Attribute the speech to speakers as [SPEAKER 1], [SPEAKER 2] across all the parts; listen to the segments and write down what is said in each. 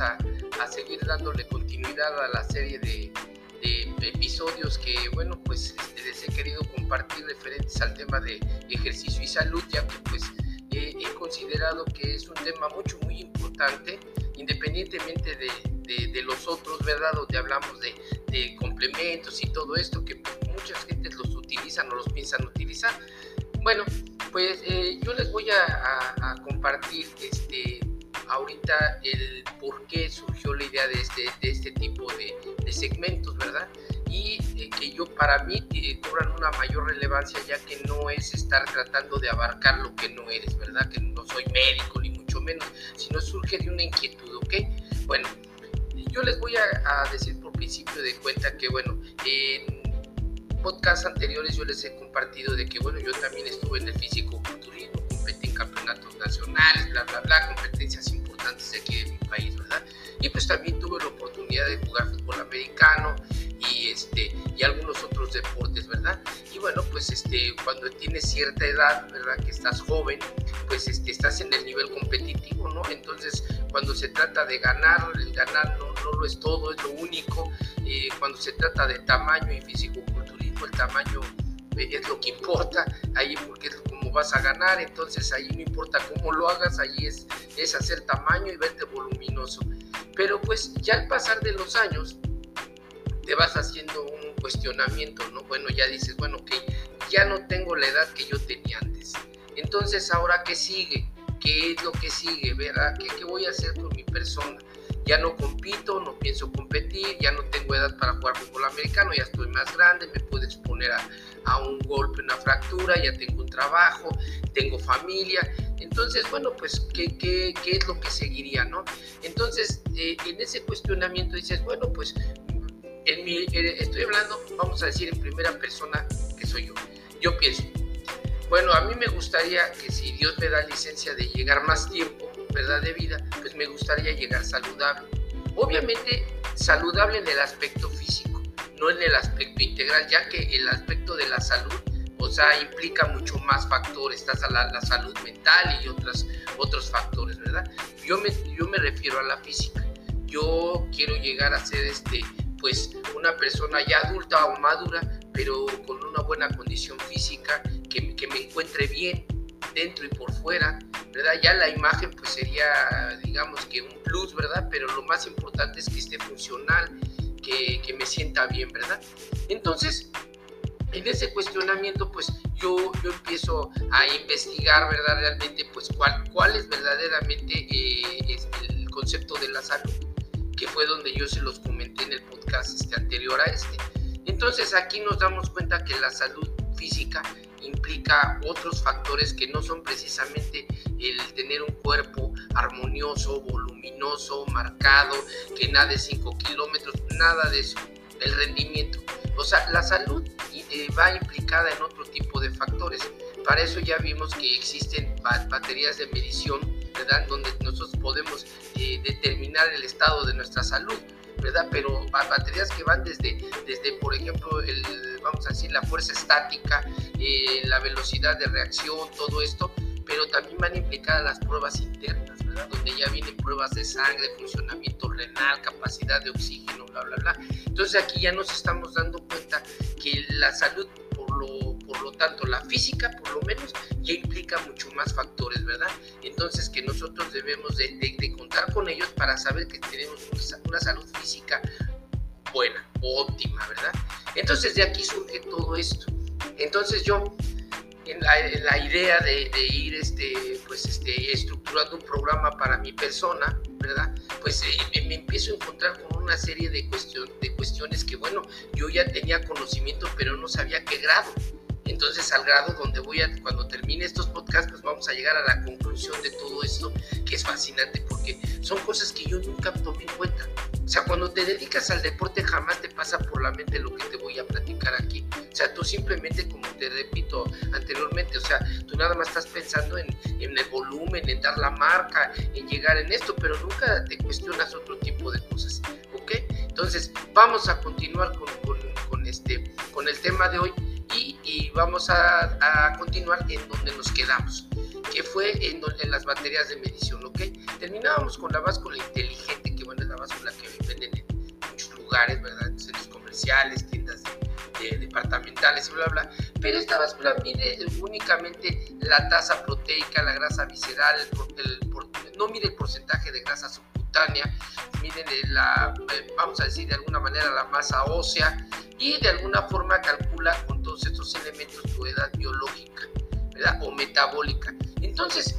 [SPEAKER 1] a, seguir dándole continuidad a la serie de, episodios que, bueno, pues este, les he querido compartir referentes al tema de ejercicio y salud, ya que pues he considerado que es un tema mucho, muy importante, independientemente de, los otros, ¿verdad? Donde hablamos de, complementos y todo esto, que muchas gentes los utilizan o los piensan utilizar. Bueno, pues eh, yo les voy a compartir este, ahorita el por qué surgió la idea de este, de este tipo de, segmentos, ¿verdad? Y eh, que yo para mí cobran una mayor relevancia ya que no es estar tratando de abarcar lo que no eres, ¿verdad? Que no soy médico ni mucho menos, sino surge de una inquietud, ¿ok? Bueno, yo les voy a, a decir por principio de cuenta que, bueno, en podcasts anteriores yo les he compartido de que, bueno, yo también estuve en el físico-culturismo, competí en campeonatos nacionales, bla, bla, bla, competencias importantes de aquí de mi país, ¿verdad? Y pues también tuve la oportunidad de jugar fútbol americano y, este, y algunos otros deportes, ¿verdad? Y bueno, pues este, cuando tienes cierta edad, ¿verdad? Que estás joven, pues este, estás en el nivel competitivo, ¿no? Entonces, cuando se trata de ganar, el ganar no, no lo es todo, es lo único. Eh, cuando se trata de tamaño y físico-culturismo, el tamaño es lo que importa, ahí porque es como vas a ganar, entonces ahí no importa cómo lo hagas, ahí es, es hacer tamaño y verte voluminoso. Pero pues ya al pasar de los años, te vas haciendo un cuestionamiento, ¿no? Bueno, ya dices, bueno, ok, ya no tengo la edad que yo tenía antes. Entonces, ¿ahora qué sigue? ¿Qué es lo que sigue? ¿Verdad? ¿Qué, qué voy a hacer con mi persona? Ya no compito, no pienso competir, ya no tengo edad para jugar fútbol americano, ya estoy más grande, me puedo exponer a, un golpe, una fractura, ya tengo un trabajo, tengo familia. Entonces, bueno, pues, ¿qué, qué, qué es lo que seguiría, no? Entonces, eh, en ese cuestionamiento dices, bueno, pues en mi, estoy hablando, vamos a decir en primera persona que soy yo. Yo pienso, bueno, a mí me gustaría que si Dios me da licencia de llegar más tiempo, ¿verdad? De vida, pues me gustaría llegar saludable. Obviamente saludable en el aspecto físico, no en el aspecto integral, ya que el aspecto de la salud, o sea, implica mucho más factores, está la, la salud mental y otras, otros factores, ¿verdad? Yo me, yo me refiero a la física. Yo quiero llegar a ser este, pues una persona ya adulta o madura, pero con una buena condición física, que, que, me encuentre bien dentro y por fuera, ¿verdad? Ya la imagen pues sería, digamos que un plus, ¿verdad? Pero lo más importante es que esté funcional, que, que me sienta bien, ¿verdad? Entonces, en ese cuestionamiento, pues yo, yo empiezo a investigar, ¿verdad? Realmente, pues cuál, cuál es verdaderamente eh, es el concepto de la salud que fue donde yo se los comenté en el podcast este, anterior a este. Entonces aquí nos damos cuenta que la salud física implica otros factores que no son precisamente el tener un cuerpo armonioso, voluminoso, marcado, que nade 5 kilómetros, nada de eso, el rendimiento. O sea, la salud eh, va implicada en otro tipo de factores. Para eso ya vimos que existen baterías de medición ¿verdad? Donde nosotros podemos eh, determinar el estado de nuestra salud, ¿verdad? Pero baterías que van desde, desde por ejemplo, el, vamos a decir, la fuerza estática, eh, la velocidad de reacción, todo esto, pero también van implicadas las pruebas internas. Donde ya vienen pruebas de sangre, funcionamiento renal, capacidad de oxígeno, bla, bla, bla. Entonces aquí ya nos estamos dando cuenta que la salud lo, tanto, la física, por lo menos, ya implica mucho más factores, ¿verdad? Entonces, que nosotros debemos de, contar con ellos para saber que tenemos una, salud física buena, óptima, ¿verdad? Entonces, de aquí surge todo esto. Entonces, yo, en la, idea de, ir este, pues, este, estructurando un programa para mi persona, ¿verdad? Pues eh, me, me, empiezo a encontrar con una serie de, cuestion, de cuestiones que, bueno, yo ya tenía conocimiento, pero no sabía qué grado. Entonces, al grado donde voy a, cuando termine estos podcasts, pues vamos a llegar a la conclusión de todo esto, que es fascinante, porque son cosas que yo nunca tomé en cuenta. O sea, cuando te dedicas al deporte jamás te pasa por la mente lo que te voy a platicar aquí. O sea, tú simplemente, como te repito anteriormente, o sea, tú nada más estás pensando en, en el volumen, en dar la marca, en llegar en esto, pero nunca te cuestionas otro tipo de cosas. ¿Ok? Entonces, vamos a continuar con, con, con este, con el tema de hoy y, vamos a, continuar en donde nos quedamos, que fue en, en las baterías de medición. ¿Ok? Terminábamos con la báscula inteligente, que bueno, la báscula que venden en muchos lugares, ¿verdad? Centros comerciales, tiendas departamentales bla, bla. Pero esta báscula mide únicamente la tasa proteica, la grasa visceral, no mide el porcentaje de grasa subcutánea, mide la, eh, vamos a decir de alguna manera, la masa ósea y de alguna forma calcula con todos estos elementos tu edad biológica ¿verdad? o metabólica. Entonces,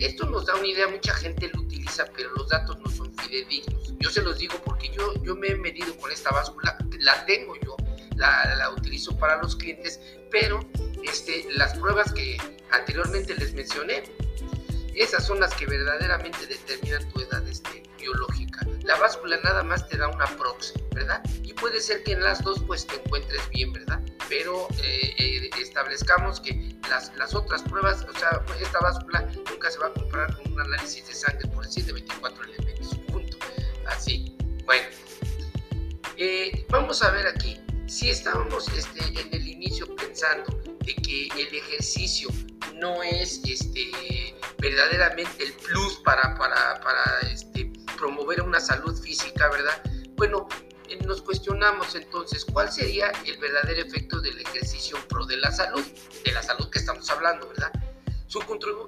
[SPEAKER 1] esto nos da una idea, mucha gente lo utiliza, pero los datos no son fidedignos. Yo se los digo porque yo, yo me he medido con esta báscula, la tengo yo, la, la utilizo para los clientes, pero este, las pruebas que anteriormente les mencioné, esas son las que verdaderamente determinan tu edad este, biológica. La báscula nada más te da una prox, ¿verdad? Y puede ser que en las dos pues te encuentres bien, ¿verdad? Pero eh, eh, establezcamos que las, las otras pruebas, o sea, esta báscula nunca se va a comparar con un análisis de sangre, por decir, de 24 elementos, punto. Así, bueno. Eh, vamos a ver aquí, si estábamos este, en el inicio pensando de que el ejercicio no es este, verdaderamente el plus para, para, para este, promover una salud física, ¿verdad? Bueno, eh, nos cuestionamos entonces cuál sería el verdadero efecto del ejercicio pro de la salud, de la salud que estamos hablando, ¿verdad? Su,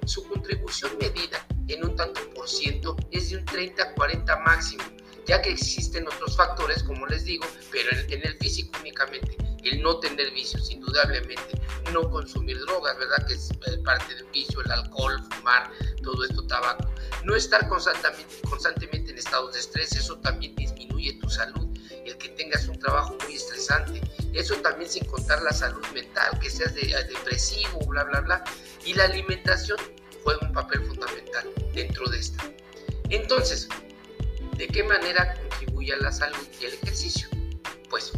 [SPEAKER 1] su contribución medida en un tanto por ciento es de un 30-40 máximo, ya que existen otros factores, como les digo, pero en el físico únicamente el no tener vicios, indudablemente, no consumir drogas, ¿verdad? Que es eh, parte del vicio, el alcohol, fumar, todo esto, tabaco. No estar constantemente, constantemente en estados de estrés, eso también disminuye tu salud. El que tengas un trabajo muy estresante, eso también sin contar la salud mental, que seas de, eh, depresivo, bla, bla, bla. Y la alimentación juega un papel fundamental dentro de esta. Entonces, ¿de qué manera contribuye a la salud y el ejercicio? Pues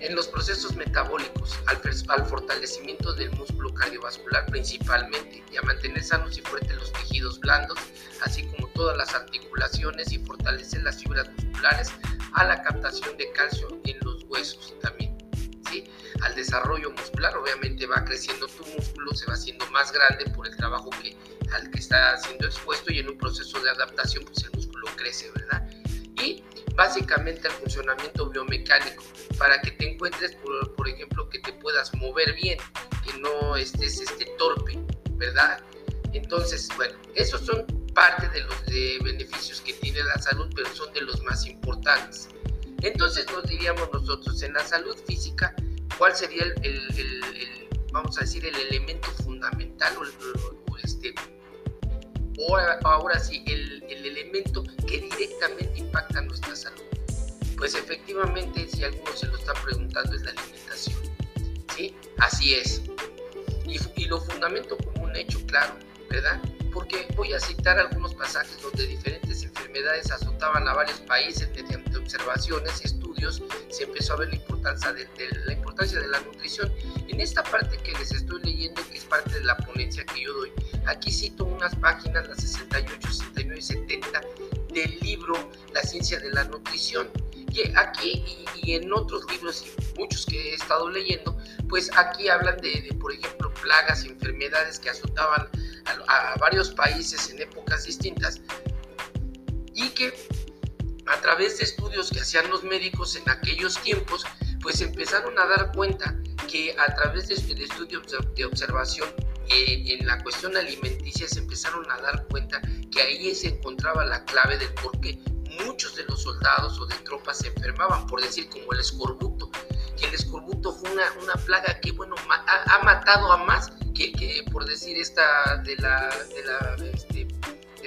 [SPEAKER 1] en los procesos metabólicos, al, fortalecimiento del músculo cardiovascular principalmente y a mantener sanos y fuertes los tejidos blandos, así como todas las articulaciones y fortalecer las fibras musculares, a la captación de calcio en los huesos también. ¿sí? Al desarrollo muscular, obviamente va creciendo tu músculo, se va haciendo más grande por el trabajo que, al que está siendo expuesto y en un proceso de adaptación, pues el músculo crece, ¿verdad? Y básicamente el funcionamiento biomecánico para que te encuentres, por, ejemplo, que te puedas mover bien, que no estés este, torpe, ¿verdad? Entonces, bueno, esos son parte de los beneficios que tiene la salud, pero son de los más importantes. Entonces nos diríamos nosotros, en la salud física, ¿cuál sería el, vamos a decir, el elemento fundamental o, este, o ahora sí, el, el elemento que directamente impacta nuestra salud? Pues efectivamente, si alguno se lo está preguntando, es la alimentación. ¿Sí? Así es. Y, lo fundamento como un hecho claro, ¿verdad? Porque voy a citar algunos pasajes donde diferentes enfermedades azotaban a varios países mediante observaciones y estudios, se empezó a ver la importancia de, la importancia de la nutrición. En esta parte que les estoy leyendo, que es parte de la ponencia que yo doy, aquí cito unas páginas, las 68, 69 y 70, del libro La ciencia de la nutrición que aquí y, en otros libros y muchos que he estado leyendo, pues aquí hablan de, por ejemplo, plagas y enfermedades que azotaban a, varios países en épocas distintas y que a través de estudios que hacían los médicos en aquellos tiempos, pues empezaron a dar cuenta que a través de, de estudios de observación en la cuestión alimenticia se empezaron a dar cuenta que ahí se encontraba la clave del por qué muchos de los soldados o de tropas se enfermaban, por decir como el escorbuto, que el escorbuto fue una, una plaga que, bueno, ha, matado a más que, que, por decir esta de la, de la, este,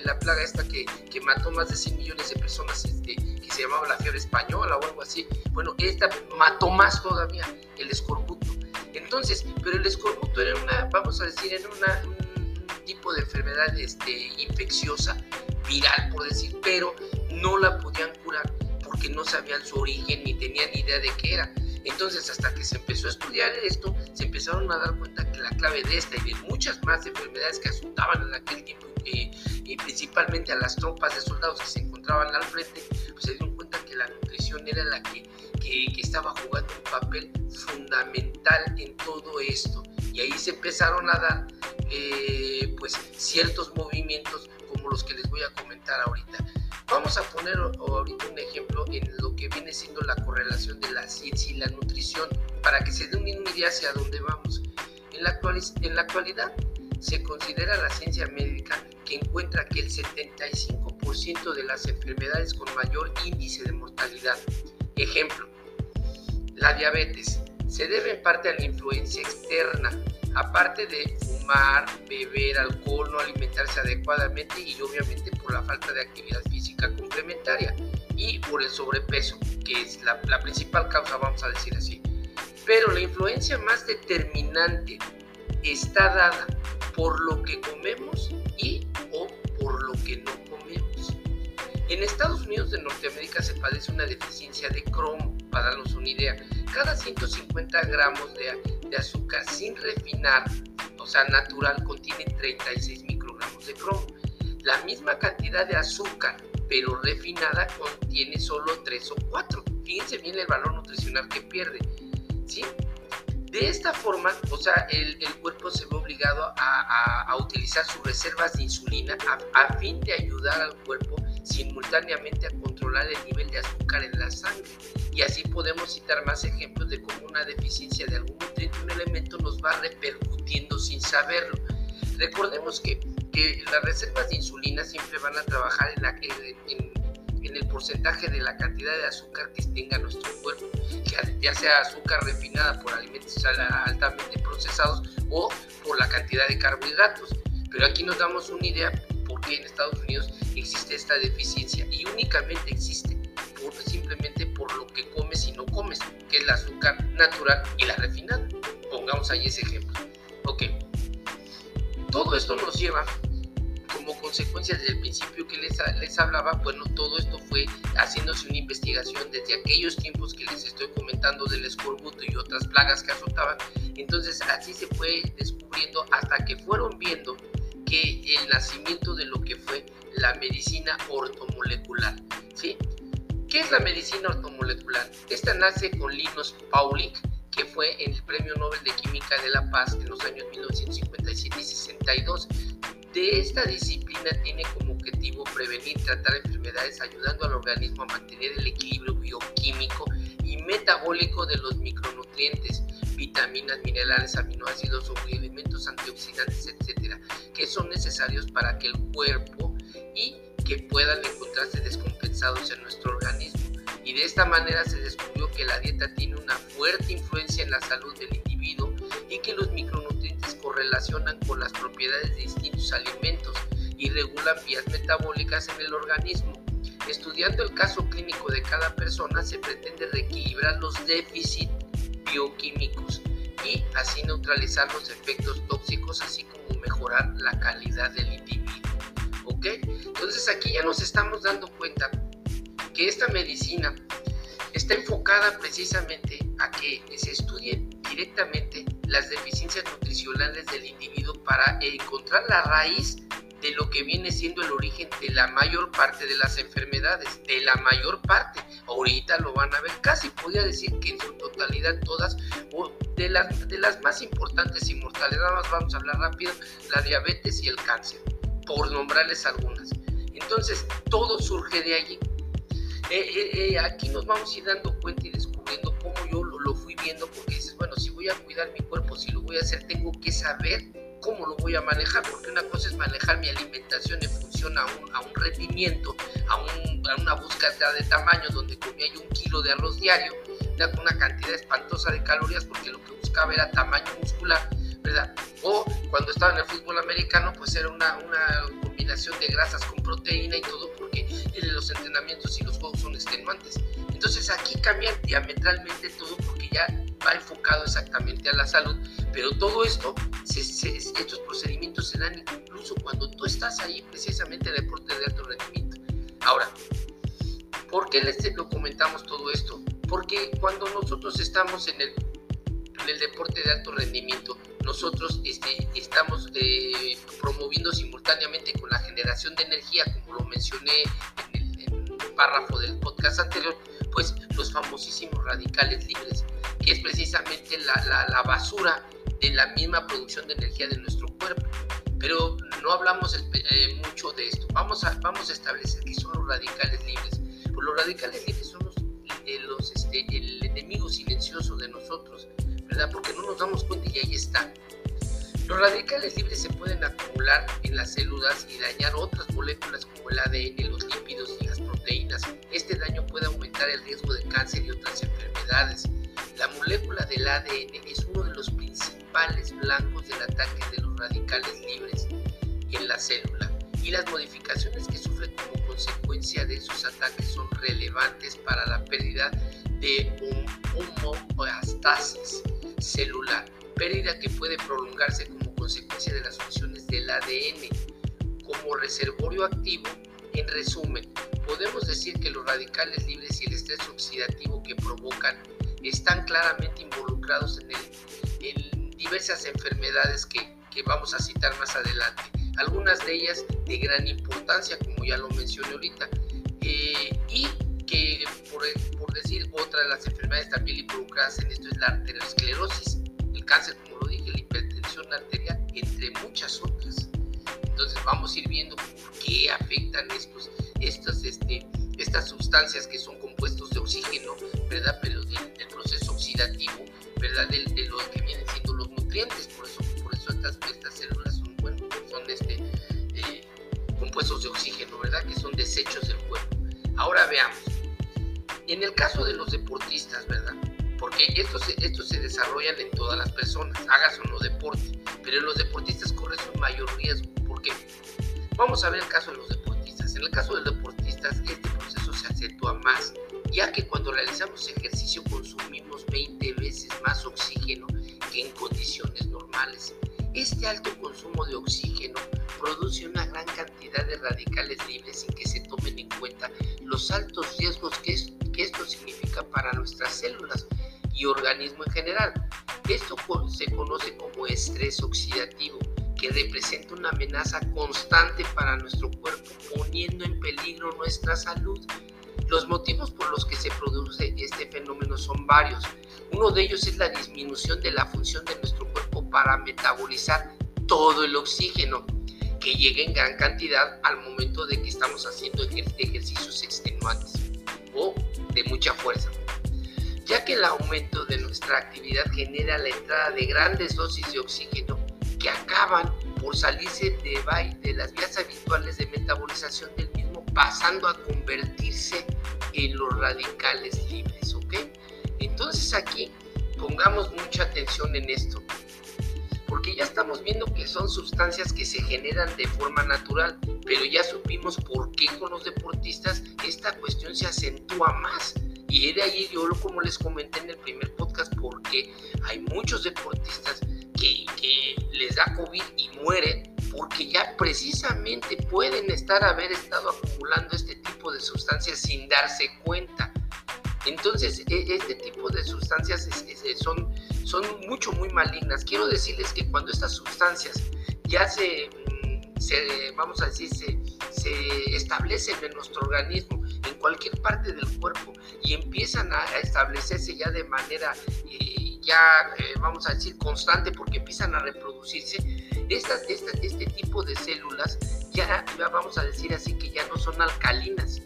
[SPEAKER 1] la plaga esta que, que, mató más de 100 millones de personas, este, que se llamaba la fiebre española o algo así. Bueno, esta mató más todavía, el escorbuto. Entonces, pero el escorbuto era una, vamos a decir, era una, un tipo de enfermedad este, infecciosa, viral, por decir, pero no la podían curar porque no sabían su origen ni tenían idea de qué era. Entonces, hasta que se empezó a estudiar esto, se empezaron a dar cuenta que la clave de esta y de muchas más enfermedades que asustaban en aquel tiempo, y principalmente a las tropas de soldados que se encontraban al frente, pues se dieron cuenta que la nutrición era la que, que, estaba jugando un papel fundamental en todo esto. Y ahí se empezaron a dar eh, pues ciertos movimientos como los que les voy a comentar ahorita. Vamos a poner ahorita un ejemplo en lo que viene siendo la correlación de la ciencia y la nutrición para que se dé una idea hacia dónde vamos. En la, en la actualidad se considera la ciencia médica que encuentra que el 75% de las enfermedades con mayor índice de mortalidad, ejemplo, la diabetes, se debe en parte a la influencia externa, aparte de fumar, beber alcohol, no alimentarse adecuadamente y obviamente por la falta de actividad física complementaria y por el sobrepeso, que es la, principal causa, vamos a decir así. Pero la influencia más determinante está dada por lo que comemos y o por lo que no. En Estados Unidos de Norteamérica se padece una deficiencia de cromo, para darnos una idea. Cada 150 gramos de, azúcar sin refinar, o sea, natural, contiene 36 microgramos de cromo. La misma cantidad de azúcar, pero refinada, contiene solo 3 o 4. Fíjense bien el valor nutricional que pierde. ¿sí? De esta forma, o sea, el, cuerpo se ve obligado a, utilizar sus reservas de insulina a, fin de ayudar al cuerpo simultáneamente a controlar el nivel de azúcar en la sangre. Y así podemos citar más ejemplos de cómo una deficiencia de algún nutriente, un elemento, nos va repercutiendo sin saberlo. Recordemos que, las reservas de insulina siempre van a trabajar en, la, en, el porcentaje de la cantidad de azúcar que tenga nuestro cuerpo ya sea azúcar refinada por alimentos altamente procesados o por la cantidad de carbohidratos. Pero aquí nos damos una idea por qué en Estados Unidos existe esta deficiencia y únicamente existe simplemente por lo que comes y no comes, que es el azúcar natural y la refinada. Pongamos ahí ese ejemplo. Ok. Todo esto nos lleva como consecuencia desde el principio que les, les hablaba, bueno, todo esto fue haciéndose una investigación desde aquellos tiempos que les estoy comentando del escorbuto y otras plagas que azotaban. Entonces así se fue descubriendo hasta que fueron viendo que el nacimiento de lo que fue la medicina ortomolecular. ¿sí? ¿Qué es la medicina ortomolecular? Esta nace con Linus Pauling, que fue el Premio Nobel de Química de la Paz en los años 1957 y 62 de esta disciplina tiene como objetivo prevenir tratar enfermedades ayudando al organismo a mantener el equilibrio bioquímico y metabólico de los micronutrientes, vitaminas, minerales, aminoácidos o elementos antioxidantes, etcétera, que son necesarios para que el cuerpo y que puedan encontrarse descompensados en nuestro organismo. Y de esta manera se descubrió que la dieta tiene una fuerte influencia en la salud del individuo y que los micronutrientes correlacionan con las propiedades de distintos alimentos y regulan vías metabólicas en el organismo. Estudiando el caso clínico de cada persona se pretende reequilibrar los déficits bioquímicos y así neutralizar los efectos tóxicos, así como mejorar la calidad del individuo. Entonces aquí ya nos estamos dando cuenta que esta medicina está enfocada precisamente a que se estudien directamente las deficiencias nutricionales del individuo para encontrar la raíz de lo que viene siendo el origen de la mayor parte de las enfermedades, de la mayor parte. Ahorita lo van a ver, casi podría decir que en su totalidad todas, o de las, de las más importantes y mortales, vamos a hablar rápido, la diabetes y el cáncer, por nombrarles algunas. Entonces, todo surge de allí. Eh, eh, eh, aquí nos vamos a ir dando cuenta y descubriendo cómo yo lo, fui viendo, porque dices, bueno, si voy a cuidar mi cuerpo, si lo voy a hacer, tengo que saber cómo lo voy a manejar, porque una cosa es manejar mi alimentación en función a un, a un rendimiento, a, una búsqueda de tamaño, donde comía yo un kilo de arroz diario, una cantidad espantosa de calorías, porque lo que buscaba era tamaño muscular, ¿verdad? O cuando estaba en el fútbol americano, pues era una, una combinación de grasas con proteína y todo, porque los entrenamientos y los juegos son extenuantes. Entonces aquí cambia diametralmente todo porque ya va enfocado exactamente a la salud, pero todo esto, estos procedimientos se dan incluso cuando tú estás ahí precisamente en el deporte de alto rendimiento. Ahora, ¿por qué les lo comentamos todo esto? Porque cuando nosotros estamos en el, en el deporte de alto rendimiento, nosotros este, estamos eh, promoviendo simultáneamente con la generación de energía, como lo mencioné en el, párrafo del podcast anterior, pues los famosísimos radicales libres, que es precisamente la, la, la basura de la misma producción de energía de nuestro cuerpo. Pero no hablamos eh, mucho de esto. Vamos a, vamos a establecer qué son los radicales libres. Pues los radicales libres son los, eh, los este, el enemigo silencioso de nosotros, ¿verdad? Porque no nos damos cuenta y ahí está. Los radicales libres se pueden acumular en las células y dañar otras moléculas como el ADN, los lípidos y las proteínas. Este daño puede aumentar el riesgo de cáncer y otras enfermedades. La molécula del ADN es uno de los principales blancos del ataque de los radicales libres en la célula y las modificaciones que sufre como consecuencia de esos ataques son relevantes para la pérdida de un homeostasis celular pérdida que puede prolongarse como consecuencia de las funciones del ADN como reservorio activo. En resumen, podemos decir que los radicales libres y el estrés oxidativo que provocan están claramente involucrados en, diversas enfermedades que, vamos a citar más adelante. Algunas de ellas de gran importancia, como ya lo mencioné ahorita, eh, y que por decir otra de las enfermedades también involucradas en esto es la arteriosclerosis cáncer, como lo dije, la hipertensión arterial, entre muchas otras. Entonces vamos a ir viendo por qué afectan estos, estas, este, estas sustancias que son compuestos de oxígeno, ¿verdad? Pero del, proceso oxidativo, ¿verdad? De, de, lo que vienen siendo los nutrientes. Por eso, por eso estas, estas células son, bueno, son este, eh, compuestos de oxígeno, ¿verdad? Que son desechos del cuerpo. Ahora veamos. En el caso de los deportistas, ¿verdad? porque estos, estos se desarrollan en todas las personas, hagas o no deporte, pero en los deportistas corres un mayor riesgo. ¿Por qué? Vamos a ver el caso de los deportistas. En el caso de los deportistas, este proceso se acentúa más, ya que cuando realizamos ejercicio consumimos 20 veces más oxígeno que en condiciones normales. Este alto consumo de oxígeno produce una gran cantidad de radicales libres sin que se en cuenta los altos riesgos que, que esto significa para nuestras células y organismo en general. Esto se conoce como estrés oxidativo, que representa una amenaza constante para nuestro cuerpo, poniendo en peligro nuestra salud. Los motivos por los que se produce este fenómeno son varios. Uno de ellos es la disminución de la función de nuestro cuerpo para metabolizar todo el oxígeno que llega en gran cantidad al momento de que estamos haciendo ejercicios extenuantes o de mucha fuerza ya que el aumento de nuestra actividad genera la entrada de grandes dosis de oxígeno que acaban por salirse de, de las vías habituales de metabolización del mismo, pasando a convertirse en los radicales libres, ¿ok? Entonces aquí pongamos mucha atención en esto, porque ya estamos viendo que son sustancias que se generan de forma natural, pero ya supimos por qué con los deportistas esta cuestión se acentúa más y de ahí yo, como les comenté en el primer podcast, porque hay muchos deportistas que, les da COVID y mueren porque ya precisamente pueden estar haber estado acumulando este tipo de sustancias sin darse cuenta. Entonces, e, este tipo de sustancias son, son mucho, muy malignas. Quiero decirles que cuando estas sustancias ya se, mm, vamos a decir, se, establecen en nuestro organismo, en cualquier parte del cuerpo y empiezan a establecerse ya de manera eh, ya eh, vamos a decir constante porque empiezan a reproducirse este tipo de células ya, ya vamos a decir así que ya no son alcalinas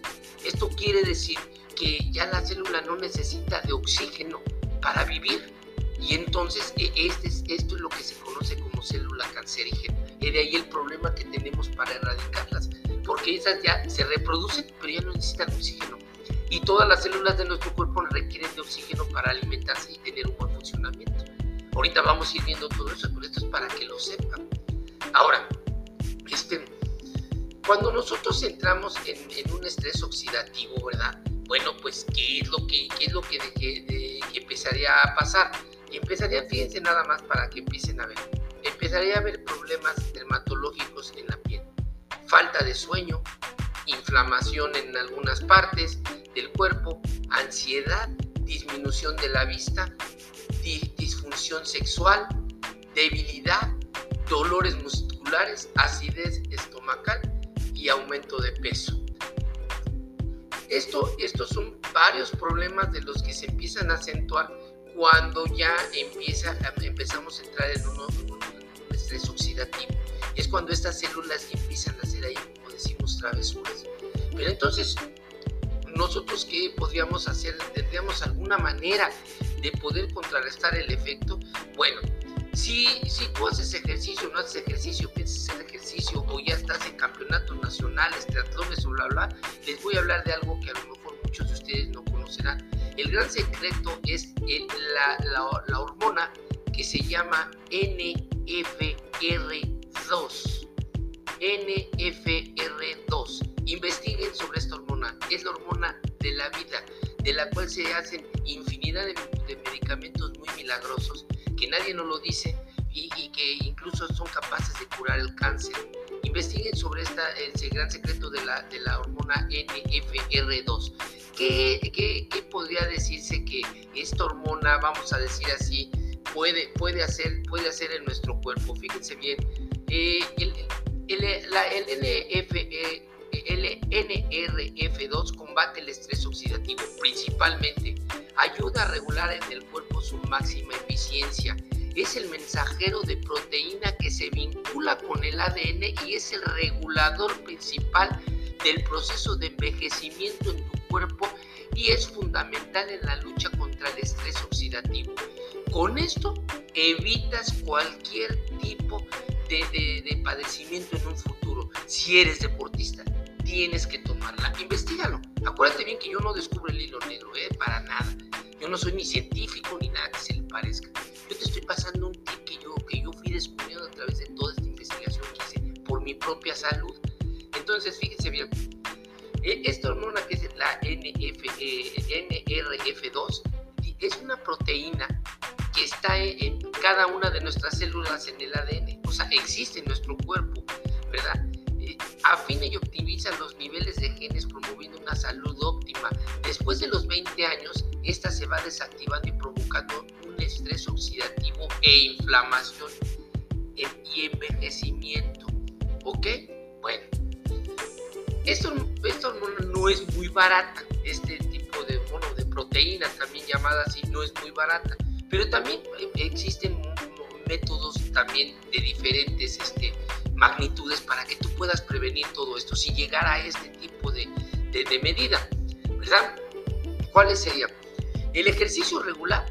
[SPEAKER 1] esto quiere decir que ya la célula no necesita de oxígeno para vivir y entonces e, este, esto es lo que se conoce como célula cancerígena y de ahí el problema que tenemos para erradicarlas porque esas ya se reproducen, pero ya no necesitan oxígeno. Y todas las células de nuestro cuerpo requieren de oxígeno para alimentarse y tener un buen funcionamiento. Ahorita vamos a ir viendo todo eso, pero esto es para que lo sepan. Ahora, este, cuando nosotros entramos en, un estrés oxidativo, ¿verdad? Bueno, pues, ¿qué es lo que, qué es lo que, que empezaría a pasar? Empezaría, fíjense nada más para que empiecen a ver, empezaría a haber problemas dermatológicos en la piel falta de sueño, inflamación en algunas partes del cuerpo, ansiedad, disminución de la vista, disfunción sexual, debilidad, dolores musculares, acidez estomacal y aumento de peso. Esto, estos son varios problemas de los que se empiezan a acentuar cuando ya empieza, empezamos a entrar en un estrés oxidativo es cuando estas células empiezan a hacer ahí, como decimos, travesuras. Pero entonces, nosotros qué podríamos hacer? ¿Tendríamos alguna manera de poder contrarrestar el efecto? Bueno, si, si tú haces ejercicio, no haces ejercicio, piensas hacer ejercicio o ya estás en campeonatos nacionales, triatlones o bla, bla, les voy a hablar de algo que a lo mejor muchos de ustedes no conocerán. El gran secreto es la, hormona que se llama NFR2. NFR2. Investiguen sobre esta hormona. Es la hormona de la vida, de la cual se hacen infinidad de, medicamentos muy milagrosos que nadie nos lo dice y, que incluso son capaces de curar el cáncer. Investiguen sobre esta, el gran secreto de la, de la hormona NFR2. ¿Qué, qué, podría decirse que esta hormona, vamos a decir así, puede, puede, hacer, puede hacer en nuestro cuerpo? Fíjense bien, eh, el, el, la, el NF, eh, el NRF2 combate el estrés oxidativo principalmente, ayuda a regular en el cuerpo su máxima eficiencia, es el mensajero de proteína que se vincula con el ADN y es el regulador principal del proceso de envejecimiento en tu cuerpo y es fundamental en la lucha contra el estrés oxidativo. Con esto evitas cualquier tipo de, de padecimiento en un futuro si eres deportista tienes que tomarla. Investígalo. Acuérdate bien que yo no descubro el hilo negro, ¿eh? Para nada. Yo no soy ni científico ni nada que se le parezca. Pasando un tip que yo, que yo fui descubriendo a través de toda esta investigación que hice por mi propia salud. Entonces, fíjense bien. E, esta hormona que es la NF, eh, NRF2 es una proteína que está en cada una de nuestras células en el ADN. O sea, existe en nuestro cuerpo, ¿verdad? afina y optimiza los niveles de genes promoviendo una salud óptima. Después de los 20 años, esta se va desactivando y provocando estrés oxidativo e inflamación y envejecimiento. ¿Ok? Bueno, esto, no, es muy barata. Este tipo de, bueno, de proteína, también llamada así, no es muy barata. Pero también existen métodos también de diferentes este, magnitudes para que tú puedas prevenir todo esto si llegara a este tipo de, de, medida, ¿verdad? ¿Cuáles serían? El ejercicio regular,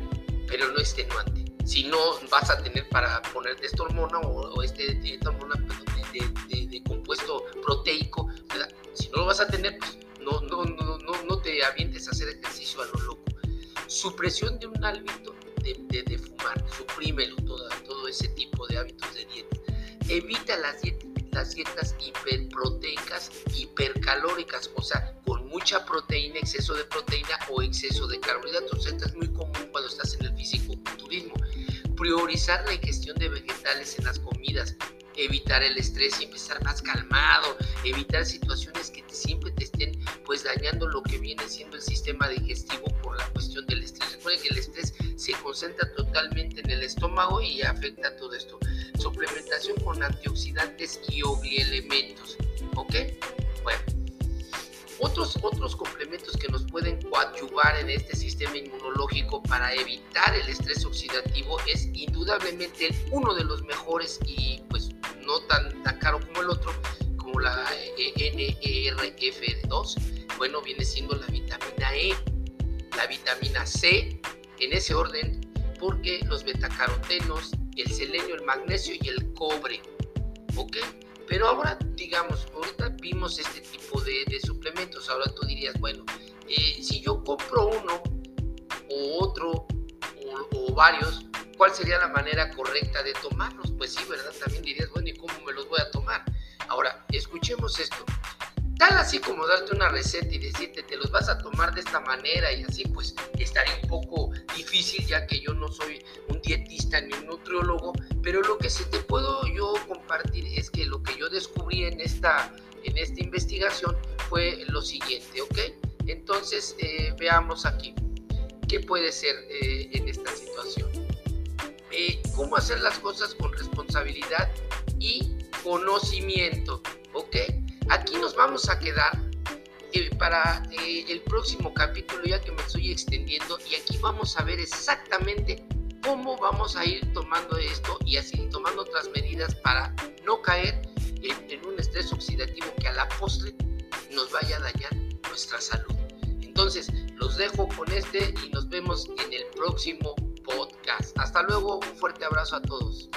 [SPEAKER 1] pero no extenuante. Si no vas a tener para ponerte esta hormona o, este, esta hormona de, de, compuesto proteico, ¿verdad? Si no lo vas a tener, pues no, no, no, no, no te avientes a hacer ejercicio a lo loco. Supresión de un hábito de, de, fumar, suprímelo, todo, todo ese tipo de hábitos de dieta evita las dietas, las dietas hiperproteicas, hipercalóricas, o sea, con mucha proteína, exceso de proteína o exceso de carbohidratos. Esto es muy común cuando estás en el físico-culturismo. Priorizar la ingestión de vegetales en las comidas, evitar el estrés, y estar más calmado, evitar situaciones que siempre te estén pues dañando lo que viene siendo el sistema digestivo por la cuestión del estrés. Recuerden que el estrés se concentra totalmente en el estómago y afecta todo esto suplementación con antioxidantes y elementos, ¿Ok? Bueno, otros, otros complementos que nos pueden coadyuvar en este sistema inmunológico para evitar el estrés oxidativo es indudablemente uno de los mejores y pues no tan, tan caro como el otro, como la NERF2, bueno, viene siendo la vitamina E, la vitamina C, en ese orden, porque los betacarotenos, el selenio, el magnesio y el cobre. ¿Ok? Pero ahora, digamos, ahorita vimos este tipo de, suplementos. Ahora tú dirías, bueno, eh, si yo compro uno o otro o, varios, ¿cuál sería la manera correcta de tomarlos? Pues sí, ¿verdad? También dirías, bueno, ¿y cómo me los voy a tomar? Ahora, escuchemos esto. Tal así como darte una receta y decirte te los vas a tomar de esta manera y así, pues estaría un poco difícil ya que yo no soy un dietista ni un nutriólogo, pero lo que sí te puedo yo en esta, en esta investigación fue lo siguiente, ¿ok? Entonces eh, veamos aquí qué puede ser eh, en esta situación. Eh, cómo hacer las cosas con responsabilidad y conocimiento, ¿ok? Aquí nos vamos a quedar eh, para eh, el próximo capítulo, ya que me estoy extendiendo, y aquí vamos a ver exactamente cómo vamos a ir tomando esto y así tomando otras medidas para no caer estrés oxidativo que a la postre nos vaya a dañar nuestra salud. Entonces, los dejo con este y nos vemos en el próximo podcast. Hasta luego, un fuerte abrazo a todos.